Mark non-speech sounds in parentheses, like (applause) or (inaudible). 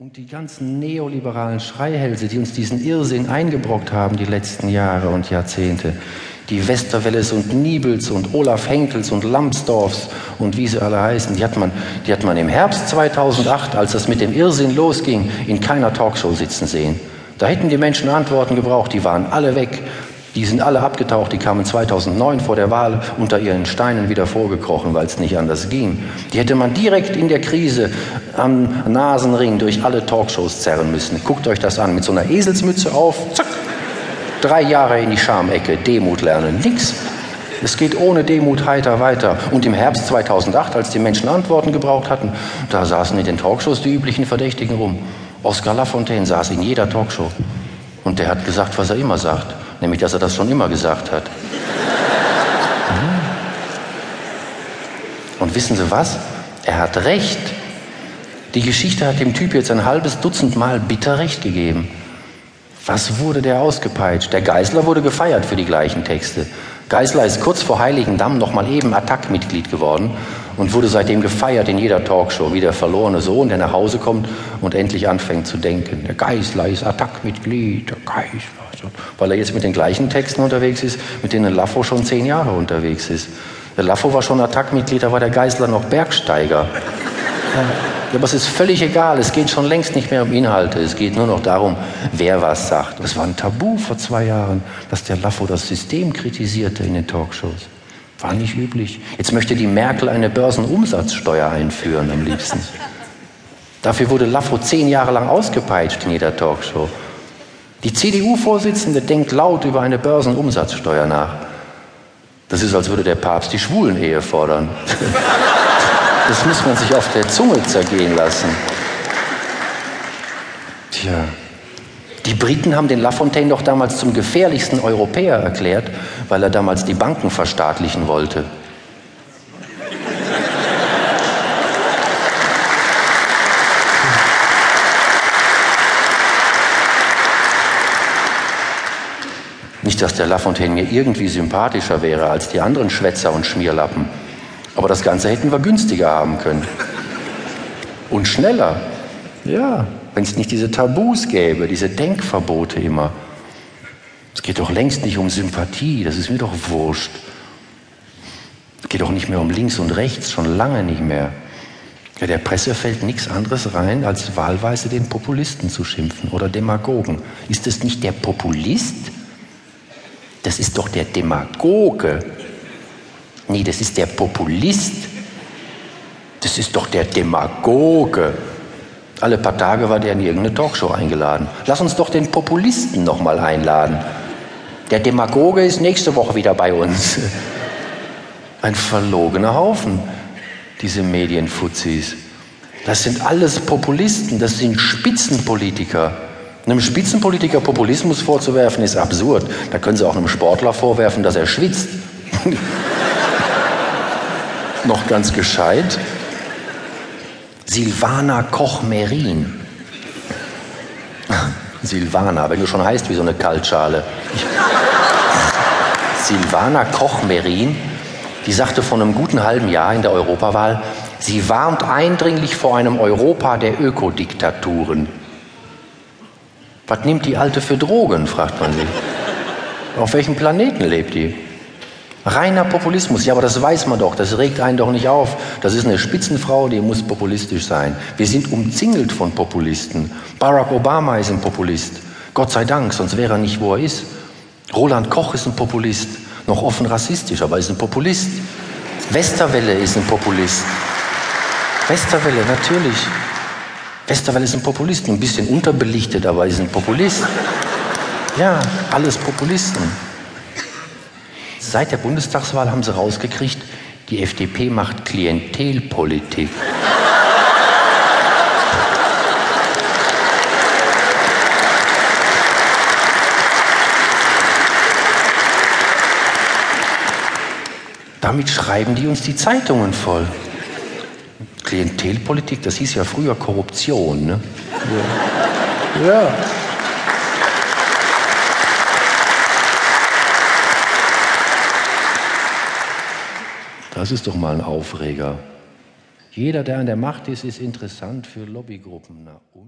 Und die ganzen neoliberalen Schreihälse, die uns diesen Irrsinn eingebrockt haben die letzten Jahre und Jahrzehnte, die Westerwelles und Niebels und Olaf Henkels und Lambsdorffs und wie sie alle heißen, die hat, man, die hat man im Herbst 2008, als das mit dem Irrsinn losging, in keiner Talkshow sitzen sehen. Da hätten die Menschen Antworten gebraucht, die waren alle weg. Die sind alle abgetaucht, die kamen 2009 vor der Wahl unter ihren Steinen wieder vorgekrochen, weil es nicht anders ging. Die hätte man direkt in der Krise am Nasenring durch alle Talkshows zerren müssen. Guckt euch das an, mit so einer Eselsmütze auf, zack, drei Jahre in die Schamecke, Demut lernen, nix. Es geht ohne Demut heiter weiter. Und im Herbst 2008, als die Menschen Antworten gebraucht hatten, da saßen in den Talkshows die üblichen Verdächtigen rum. Oscar Lafontaine saß in jeder Talkshow. Und der hat gesagt, was er immer sagt nämlich dass er das schon immer gesagt hat. Und wissen Sie was? Er hat recht. Die Geschichte hat dem Typ jetzt ein halbes Dutzend Mal bitter recht gegeben. Was wurde der ausgepeitscht? Der Geißler wurde gefeiert für die gleichen Texte. Geißler ist kurz vor Heiligendamm noch mal eben Attac-Mitglied geworden und wurde seitdem gefeiert in jeder Talkshow, wie der verlorene Sohn, der nach Hause kommt und endlich anfängt zu denken. Der Geißler ist Attac-Mitglied, der Geißler. Weil er jetzt mit den gleichen Texten unterwegs ist, mit denen Laffo schon zehn Jahre unterwegs ist. Der Laffo war schon Attac-Mitglied, da war der Geißler noch Bergsteiger. Ja, aber es ist völlig egal. Es geht schon längst nicht mehr um Inhalte. Es geht nur noch darum, wer was sagt. Es war ein Tabu vor zwei Jahren, dass der Laffo das System kritisierte in den Talkshows. War nicht üblich. Jetzt möchte die Merkel eine Börsenumsatzsteuer einführen am liebsten. Dafür wurde Laffo zehn Jahre lang ausgepeitscht in jeder Talkshow. Die CDU-Vorsitzende denkt laut über eine Börsenumsatzsteuer nach. Das ist, als würde der Papst die Schwulen-Ehe fordern. (laughs) Das muss man sich auf der Zunge zergehen lassen. Tja. Die Briten haben den Lafontaine doch damals zum gefährlichsten Europäer erklärt, weil er damals die Banken verstaatlichen wollte. Nicht, dass der Lafontaine mir irgendwie sympathischer wäre als die anderen Schwätzer und Schmierlappen. Aber das Ganze hätten wir günstiger haben können. Und schneller. Ja, wenn es nicht diese Tabus gäbe, diese Denkverbote immer. Es geht doch längst nicht um Sympathie, das ist mir doch wurscht. Es geht doch nicht mehr um links und rechts, schon lange nicht mehr. Ja, der Presse fällt nichts anderes rein, als wahlweise den Populisten zu schimpfen oder Demagogen. Ist es nicht der Populist? Das ist doch der Demagoge. Nee, das ist der Populist. Das ist doch der Demagoge. Alle paar Tage war der in irgendeine Talkshow eingeladen. Lass uns doch den Populisten noch mal einladen. Der Demagoge ist nächste Woche wieder bei uns. (laughs) Ein verlogener Haufen, diese Medienfuzis. Das sind alles Populisten, das sind Spitzenpolitiker. Einem Spitzenpolitiker Populismus vorzuwerfen ist absurd. Da können Sie auch einem Sportler vorwerfen, dass er schwitzt. (laughs) noch ganz gescheit. Silvana Koch-Merin. (laughs) Silvana, wenn du schon heißt wie so eine Kaltschale. (laughs) Silvana Koch-Merin, die sagte vor einem guten halben Jahr in der Europawahl, sie warnt eindringlich vor einem Europa der Ökodiktaturen. Was nimmt die Alte für Drogen, fragt man sie. Auf welchem Planeten lebt die? Reiner Populismus, ja, aber das weiß man doch, das regt einen doch nicht auf. Das ist eine Spitzenfrau, die muss populistisch sein. Wir sind umzingelt von Populisten. Barack Obama ist ein Populist. Gott sei Dank, sonst wäre er nicht, wo er ist. Roland Koch ist ein Populist. Noch offen rassistisch, aber ist ein Populist. Westerwelle ist ein Populist. Westerwelle, natürlich. Westerwelle ist ein Populist, ein bisschen unterbelichtet, aber ist ein Populist. Ja, alles Populisten. Seit der Bundestagswahl haben sie rausgekriegt, die FDP macht Klientelpolitik. Damit schreiben die uns die Zeitungen voll. Klientelpolitik, das hieß ja früher Korruption. Ne? Ja. ja. Das ist doch mal ein Aufreger. Jeder, der an der Macht ist, ist interessant für Lobbygruppen. Na und?